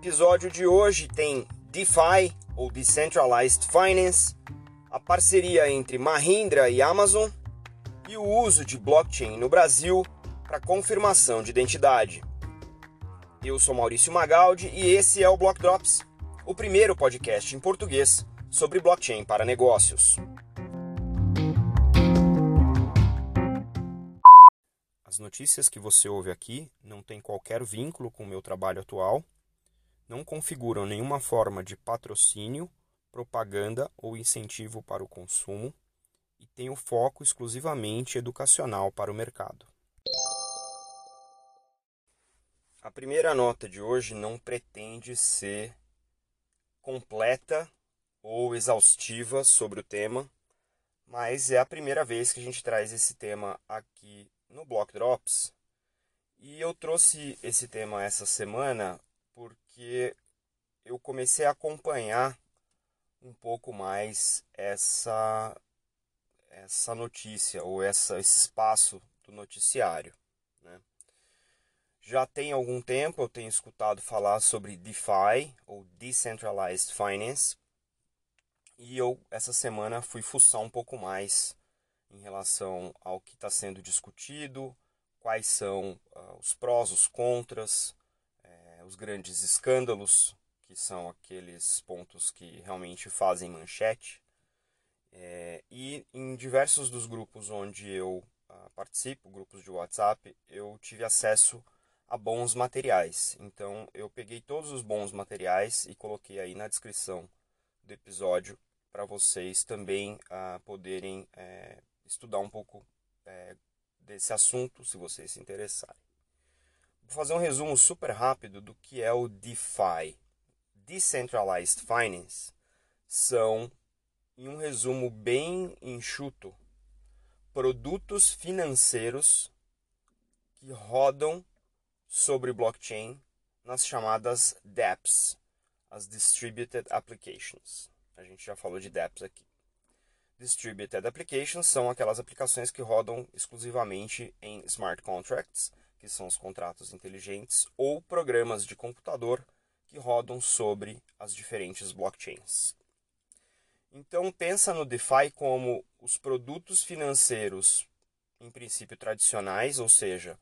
episódio de hoje tem DeFi, ou Decentralized Finance, a parceria entre Mahindra e Amazon e o uso de blockchain no Brasil para confirmação de identidade. Eu sou Maurício Magaldi e esse é o Block Drops, o primeiro podcast em português sobre blockchain para negócios. As notícias que você ouve aqui não têm qualquer vínculo com o meu trabalho atual, não configuram nenhuma forma de patrocínio, propaganda ou incentivo para o consumo e têm o foco exclusivamente educacional para o mercado. A primeira nota de hoje não pretende ser completa ou exaustiva sobre o tema, mas é a primeira vez que a gente traz esse tema aqui no Block Drops. E eu trouxe esse tema essa semana porque eu comecei a acompanhar um pouco mais essa essa notícia ou essa, esse espaço do noticiário. Né? Já tem algum tempo eu tenho escutado falar sobre DeFi ou Decentralized Finance e eu essa semana fui fuçar um pouco mais em relação ao que está sendo discutido, quais são uh, os prós, os contras, os grandes escândalos, que são aqueles pontos que realmente fazem manchete. Eh, e em diversos dos grupos onde eu uh, participo, grupos de WhatsApp, eu tive acesso a bons materiais. Então eu peguei todos os bons materiais e coloquei aí na descrição do episódio para vocês também uh, poderem eh, estudar um pouco é, desse assunto, se vocês se interessarem. Vou fazer um resumo super rápido do que é o DeFi. Decentralized Finance são, em um resumo bem enxuto, produtos financeiros que rodam sobre blockchain nas chamadas dApps, as Distributed Applications. A gente já falou de dApps aqui. Distributed Applications são aquelas aplicações que rodam exclusivamente em smart contracts, que são os contratos inteligentes, ou programas de computador que rodam sobre as diferentes blockchains. Então pensa no DeFi como os produtos financeiros, em princípio tradicionais, ou seja,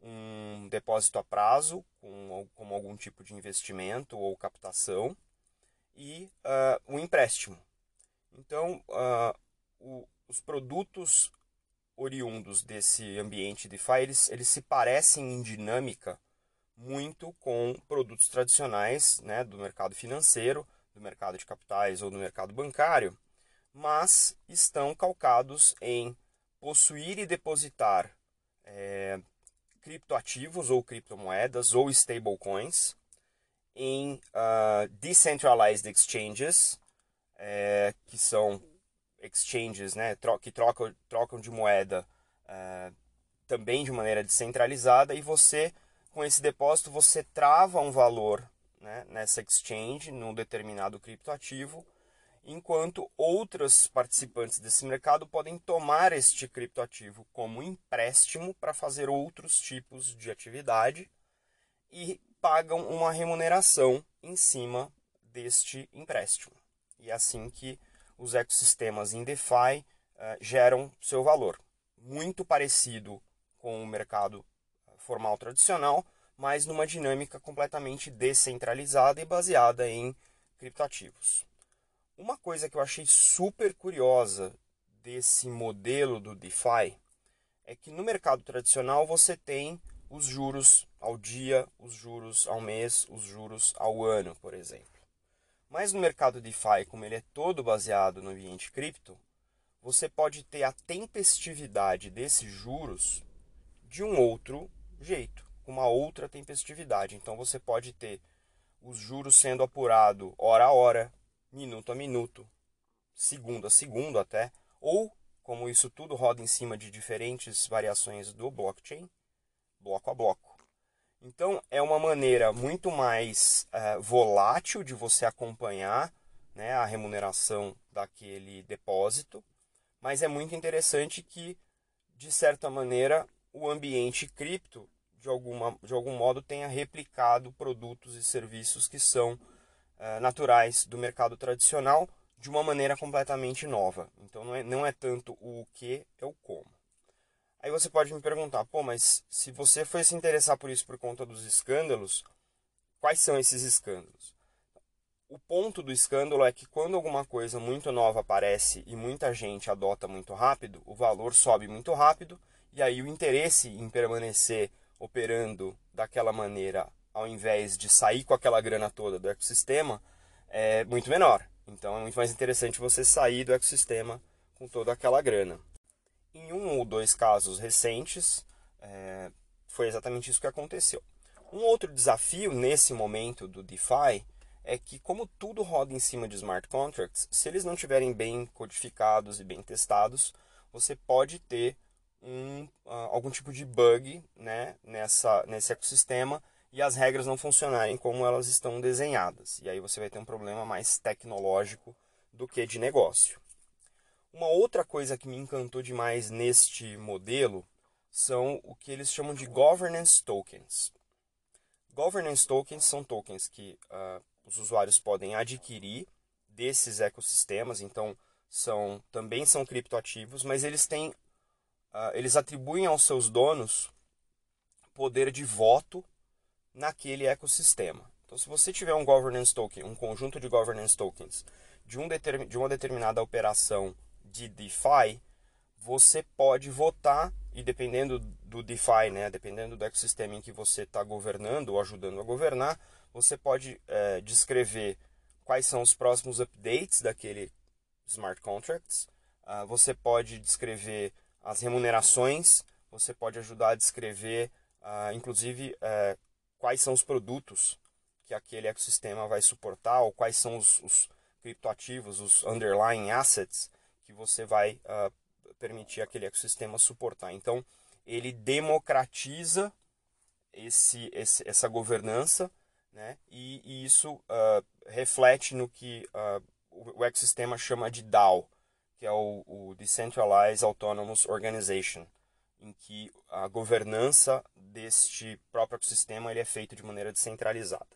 um depósito a prazo com, com algum tipo de investimento ou captação e uh, um empréstimo. Então, uh, o, os produtos oriundos desse ambiente DeFi, eles, eles se parecem em dinâmica muito com produtos tradicionais né, do mercado financeiro, do mercado de capitais ou do mercado bancário, mas estão calcados em possuir e depositar é, criptoativos ou criptomoedas ou stablecoins em uh, decentralized exchanges, é, que são exchanges né, que trocam, trocam de moeda uh, também de maneira descentralizada e você, com esse depósito, você trava um valor né, nessa exchange, num determinado criptoativo, enquanto outros participantes desse mercado podem tomar este criptoativo como empréstimo para fazer outros tipos de atividade e pagam uma remuneração em cima deste empréstimo. E é assim que os ecossistemas em DeFi uh, geram seu valor. Muito parecido com o mercado formal tradicional, mas numa dinâmica completamente descentralizada e baseada em criptativos. Uma coisa que eu achei super curiosa desse modelo do DeFi é que no mercado tradicional você tem os juros ao dia, os juros ao mês, os juros ao ano, por exemplo. Mas no mercado DeFi, como ele é todo baseado no ambiente cripto, você pode ter a tempestividade desses juros de um outro jeito, com uma outra tempestividade. Então você pode ter os juros sendo apurado hora a hora, minuto a minuto, segundo a segundo até, ou como isso tudo roda em cima de diferentes variações do blockchain, bloco a bloco. Então, é uma maneira muito mais uh, volátil de você acompanhar né, a remuneração daquele depósito, mas é muito interessante que, de certa maneira, o ambiente cripto, de, alguma, de algum modo, tenha replicado produtos e serviços que são uh, naturais do mercado tradicional de uma maneira completamente nova. Então não é, não é tanto o que, é o como. Aí você pode me perguntar, pô, mas se você foi se interessar por isso por conta dos escândalos, quais são esses escândalos? O ponto do escândalo é que quando alguma coisa muito nova aparece e muita gente adota muito rápido, o valor sobe muito rápido e aí o interesse em permanecer operando daquela maneira, ao invés de sair com aquela grana toda do ecossistema, é muito menor. Então é muito mais interessante você sair do ecossistema com toda aquela grana. Em um ou dois casos recentes, é, foi exatamente isso que aconteceu. Um outro desafio nesse momento do DeFi é que, como tudo roda em cima de smart contracts, se eles não estiverem bem codificados e bem testados, você pode ter um, uh, algum tipo de bug né, nessa, nesse ecossistema e as regras não funcionarem como elas estão desenhadas. E aí você vai ter um problema mais tecnológico do que de negócio. Uma outra coisa que me encantou demais neste modelo são o que eles chamam de governance tokens. Governance tokens são tokens que uh, os usuários podem adquirir desses ecossistemas, então são também são criptoativos, mas eles têm uh, eles atribuem aos seus donos poder de voto naquele ecossistema. Então, se você tiver um governance token, um conjunto de governance tokens de, um de uma determinada operação de DeFi, você pode votar e dependendo do DeFi, né, dependendo do ecossistema em que você está governando ou ajudando a governar, você pode é, descrever quais são os próximos updates daquele smart contracts. Uh, você pode descrever as remunerações. Você pode ajudar a descrever, uh, inclusive, uh, quais são os produtos que aquele ecossistema vai suportar ou quais são os, os criptoativos, os underlying assets que você vai uh, permitir aquele ecossistema suportar. Então, ele democratiza esse, esse essa governança né? e, e isso uh, reflete no que uh, o, ecossistema chama de DAO, que é o, o Decentralized Autonomous Organization em que a governança deste próprio ecossistema ele é feito de maneira descentralizada.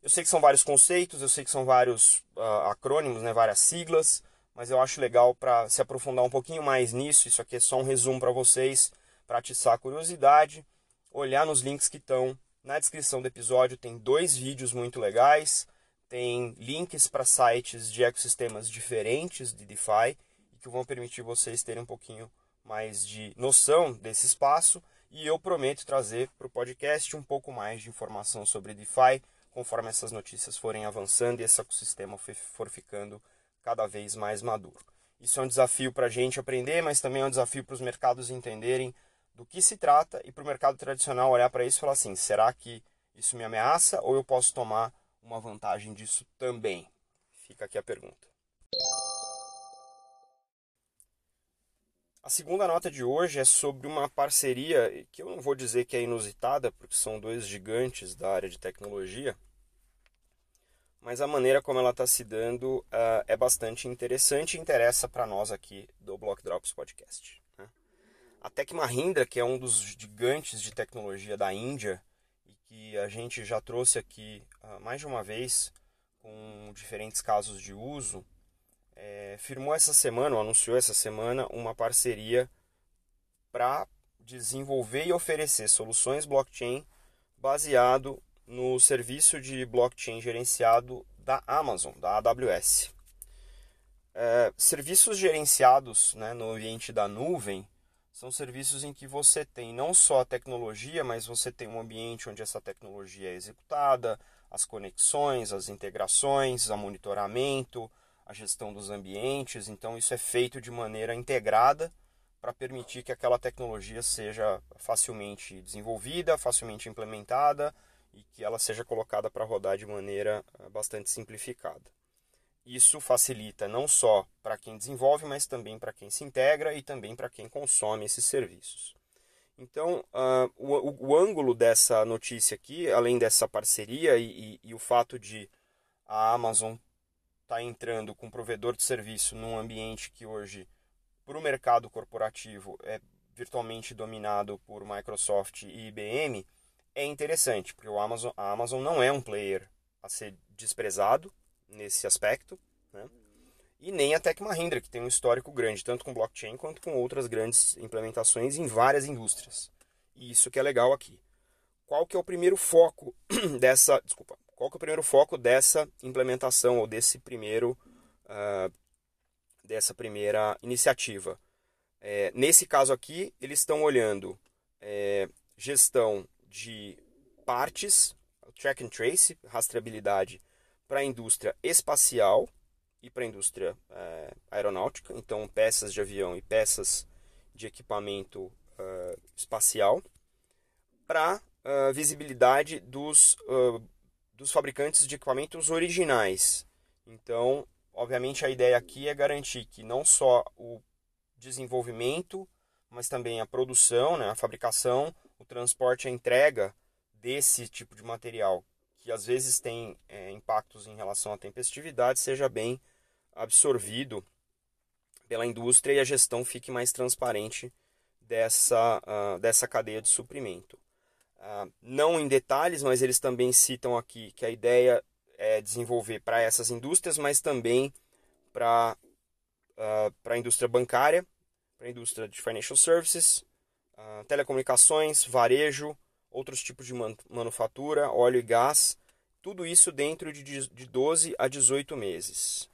Eu sei que são vários conceitos, eu sei que são vários uh, acrônimos, né, várias siglas, mas eu acho legal para se aprofundar um pouquinho mais nisso. Isso aqui é só um resumo para vocês, para atiçar a curiosidade. Olhar nos links que estão na descrição do episódio, tem dois vídeos muito legais, tem links para sites de ecossistemas diferentes de DeFi que vão permitir vocês terem um pouquinho mais de noção desse espaço e eu prometo trazer para o podcast um pouco mais de informação sobre DeFi conforme essas notícias forem avançando e esse ecossistema for ficando cada vez mais maduro. Isso é um desafio para a gente aprender, mas também é um desafio para os mercados entenderem do que se trata e para o mercado tradicional olhar para isso e falar assim: será que isso me ameaça ou eu posso tomar uma vantagem disso também? Fica aqui a pergunta. A segunda nota de hoje é sobre uma parceria que eu não vou dizer que é inusitada, porque são dois gigantes da área de tecnologia, mas a maneira como ela está se dando uh, é bastante interessante e interessa para nós aqui do Block Drops Podcast. Né? A Tech Mahindra, que é um dos gigantes de tecnologia da Índia e que a gente já trouxe aqui uh, mais de uma vez com diferentes casos de uso, é, firmou essa semana, ou anunciou essa semana, uma parceria para desenvolver e oferecer soluções blockchain baseado no serviço de blockchain gerenciado da Amazon, da AWS. É, serviços gerenciados né, no ambiente da nuvem são serviços em que você tem não só a tecnologia, mas você tem um ambiente onde essa tecnologia é executada, as conexões, as integrações, o monitoramento, a gestão dos ambientes. Então, isso é feito de maneira integrada para permitir que aquela tecnologia seja facilmente desenvolvida, facilmente implementada e que ela seja colocada para rodar de maneira eh, bastante simplificada. Isso facilita não só para quem desenvolve, mas também para quem se integra e também para quem consome esses serviços. Então, uh, o, o, ângulo dessa notícia aqui, além dessa parceria e, e, e o fato de a Amazon está entrando com provedor de serviço num ambiente que hoje, para o mercado corporativo, é virtualmente dominado por Microsoft e IBM, é interessante, porque o Amazon, a Amazon não é um player a ser desprezado nesse aspecto, né? e nem a Tech Mahindra, que tem um histórico grande, tanto com blockchain quanto com outras grandes implementações em várias indústrias. E isso que é legal aqui. Qual que é o primeiro foco dessa, desculpa, qual que é o primeiro foco dessa implementação ou desse primeiro uh, dessa primeira iniciativa? É, nesse caso aqui, eles estão olhando é, gestão de partes, track and trace, rastreabilidade para a indústria espacial e para a indústria é, aeronáutica, então peças de avião e peças de equipamento uh, espacial, para uh, visibilidade dos, uh, dos fabricantes de equipamentos originais. Então, obviamente, a ideia aqui é garantir que não só o desenvolvimento, mas também a produção, né, a fabricação, o transporte, a entrega desse tipo de material, que às vezes tem é, impactos em relação à tempestividade, seja bem absorvido pela indústria e a gestão fique mais transparente dessa, uh, dessa cadeia de suprimento. Uh, não em detalhes, mas eles também citam aqui que a ideia é desenvolver para essas indústrias, mas também para uh, a indústria bancária, para a indústria de financial services, uh, telecomunicações, varejo, outros tipos de man manufatura, óleo e gás, tudo isso dentro de, de 12 a 18 meses.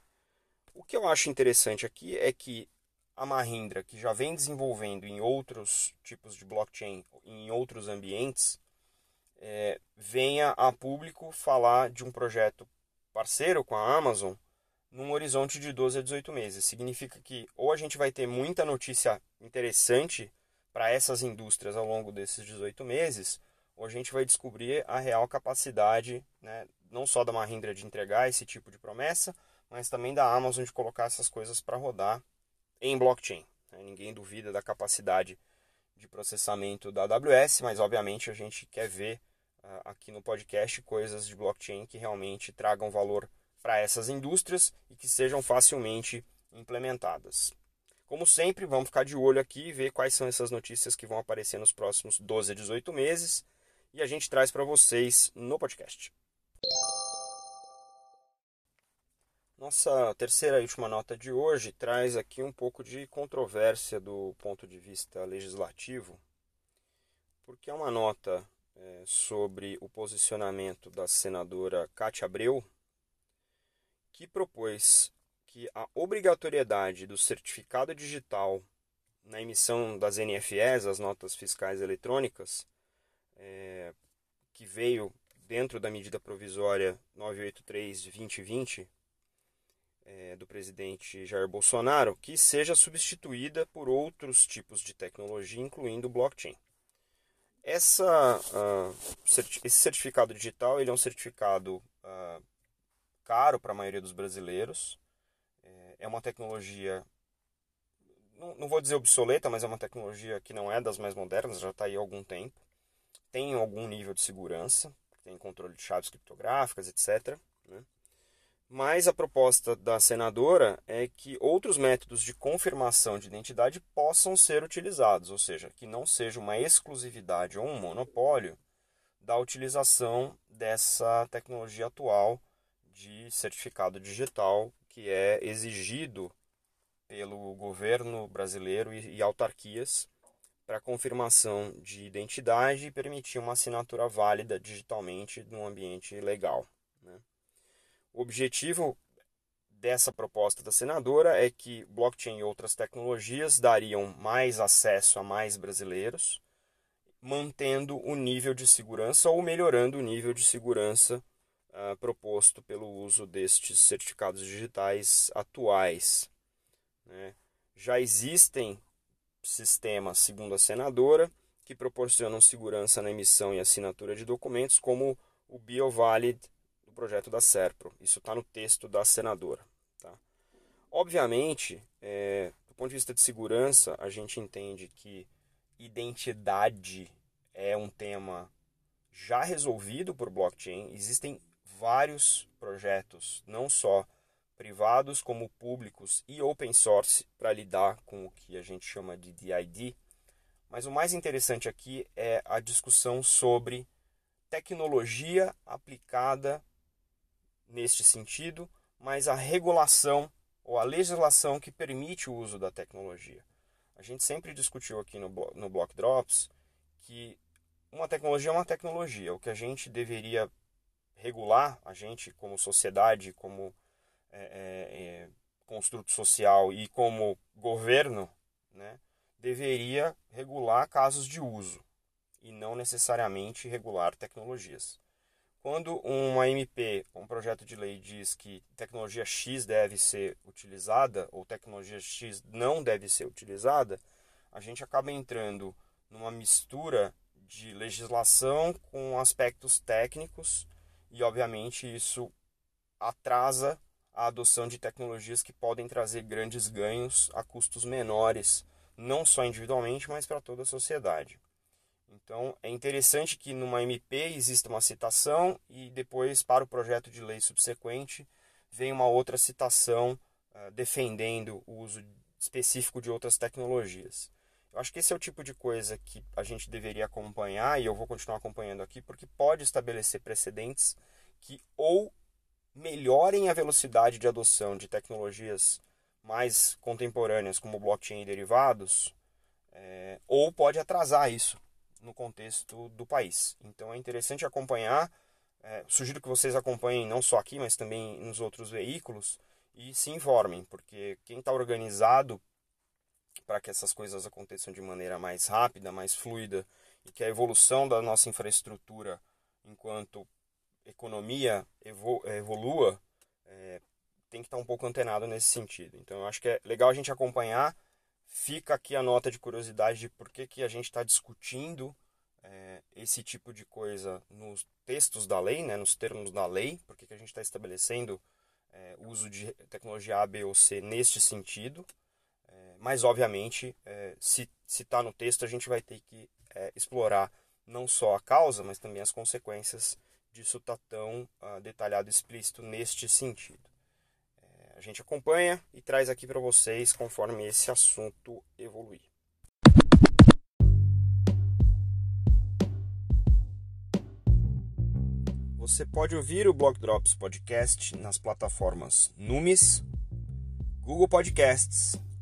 O que eu acho interessante aqui é que a Mahindra, que já vem desenvolvendo em outros tipos de blockchain, em outros ambientes, é, venha a público falar de um projeto parceiro com a Amazon num horizonte de 12 a 18 meses. Significa que ou a gente vai ter muita notícia interessante para essas indústrias ao longo desses 18 meses, a gente vai descobrir a real capacidade, né, não só da Mahindra de entregar esse tipo de promessa, mas também da Amazon de colocar essas coisas para rodar em blockchain. Né? Ninguém duvida da capacidade de processamento da AWS, mas obviamente a gente quer ver uh, aqui no podcast coisas de blockchain que realmente tragam valor para essas indústrias e que sejam facilmente implementadas. Como sempre, vamos ficar de olho aqui e ver quais são essas notícias que vão aparecer nos próximos 12 a 18 meses e a gente traz para vocês no podcast. Nossa terceira e última nota de hoje traz aqui um pouco de controvérsia do ponto de vista legislativo, porque é uma nota é, sobre o posicionamento da senadora Cátia Abreu, que propôs que a obrigatoriedade do certificado digital na emissão das NFEs, as notas fiscais eletrônicas, é, que veio dentro da medida provisória 983-2020, é, do presidente Jair Bolsonaro que seja substituída por outros tipos de tecnologia, incluindo blockchain. Essa, uh, esse certificado digital ele é um certificado uh, caro para a maioria dos brasileiros. É, uma tecnologia, não, não, vou dizer obsoleta, mas é uma tecnologia que não é das mais modernas, já está aí há algum tempo. Tem algum nível de segurança, tem controle de chaves criptográficas, etc. Né? Mas a proposta da senadora é que outros métodos de confirmação de identidade possam ser utilizados, ou seja, que não seja uma exclusividade ou um monopólio da utilização dessa tecnologia atual de certificado digital que é exigido pelo governo brasileiro e, autarquias para confirmação de identidade e permitir uma assinatura válida digitalmente num ambiente legal. Né? O objetivo dessa proposta da senadora é que blockchain e outras tecnologias dariam mais acesso a mais brasileiros, mantendo o nível de segurança ou melhorando o nível de segurança uh, proposto pelo uso destes certificados digitais atuais. Né? Já existem sistemas, segundo a senadora, que proporcionam segurança na emissão e assinatura de documentos, como o BioValid projeto da SERPRO. Isso está no texto da senadora. Tá? Obviamente, é, do ponto de vista de segurança, a gente entende que identidade é um tema já resolvido por blockchain. Existem vários projetos, não só privados como públicos e open source para lidar com o que a gente chama de DID, Mas o mais interessante aqui é a discussão sobre tecnologia aplicada neste sentido, mas a regulação ou a legislação que permite o uso da tecnologia. A gente sempre discutiu aqui no, no Block Drops que uma tecnologia é uma tecnologia. O que a gente deveria regular, a gente como sociedade, como é, é, é construto social e como governo, né, deveria regular casos de uso e não necessariamente regular tecnologias. Quando uma MP, um projeto de lei diz que tecnologia X deve ser utilizada ou tecnologia X não deve ser utilizada, a gente acaba entrando numa mistura de legislação com aspectos técnicos e, obviamente, isso atrasa a adoção de tecnologias que podem trazer grandes ganhos a custos menores, não só individualmente, mas para toda a sociedade. Então, é interessante que numa MP exista uma citação e depois, para o projeto de lei subsequente, vem uma outra citação uh, defendendo o uso específico de outras tecnologias. Eu acho que esse é o tipo de coisa que a gente deveria acompanhar e eu vou continuar acompanhando aqui, porque pode estabelecer precedentes que ou melhorem a velocidade de adoção de tecnologias mais contemporâneas, como blockchain e derivados, é, ou pode atrasar isso no contexto do país. Então é interessante acompanhar. É, sugiro que vocês acompanhem não só aqui, mas também nos outros veículos e se informem, porque quem está organizado para que essas coisas aconteçam de maneira mais rápida, mais fluida e que a evolução da nossa infraestrutura enquanto economia evolua, é, tem que estar um pouco antenado nesse sentido. Então, eu acho que é legal a gente acompanhar. Fica aqui a nota de curiosidade de por que, que a gente está discutindo é, esse tipo de coisa nos textos da lei, né, nos termos da lei, por que, que a gente está estabelecendo é, uso de tecnologia A, B ou C neste sentido. Mas, obviamente, é, se está no texto, a gente vai ter que é, explorar não só a causa, mas também as consequências disso está tão uh, detalhado e explícito neste sentido. É, a gente acompanha e traz aqui para vocês conforme esse assunto evoluir. Você pode ouvir o Block Drops Podcast nas plataformas Numis, Google Podcasts,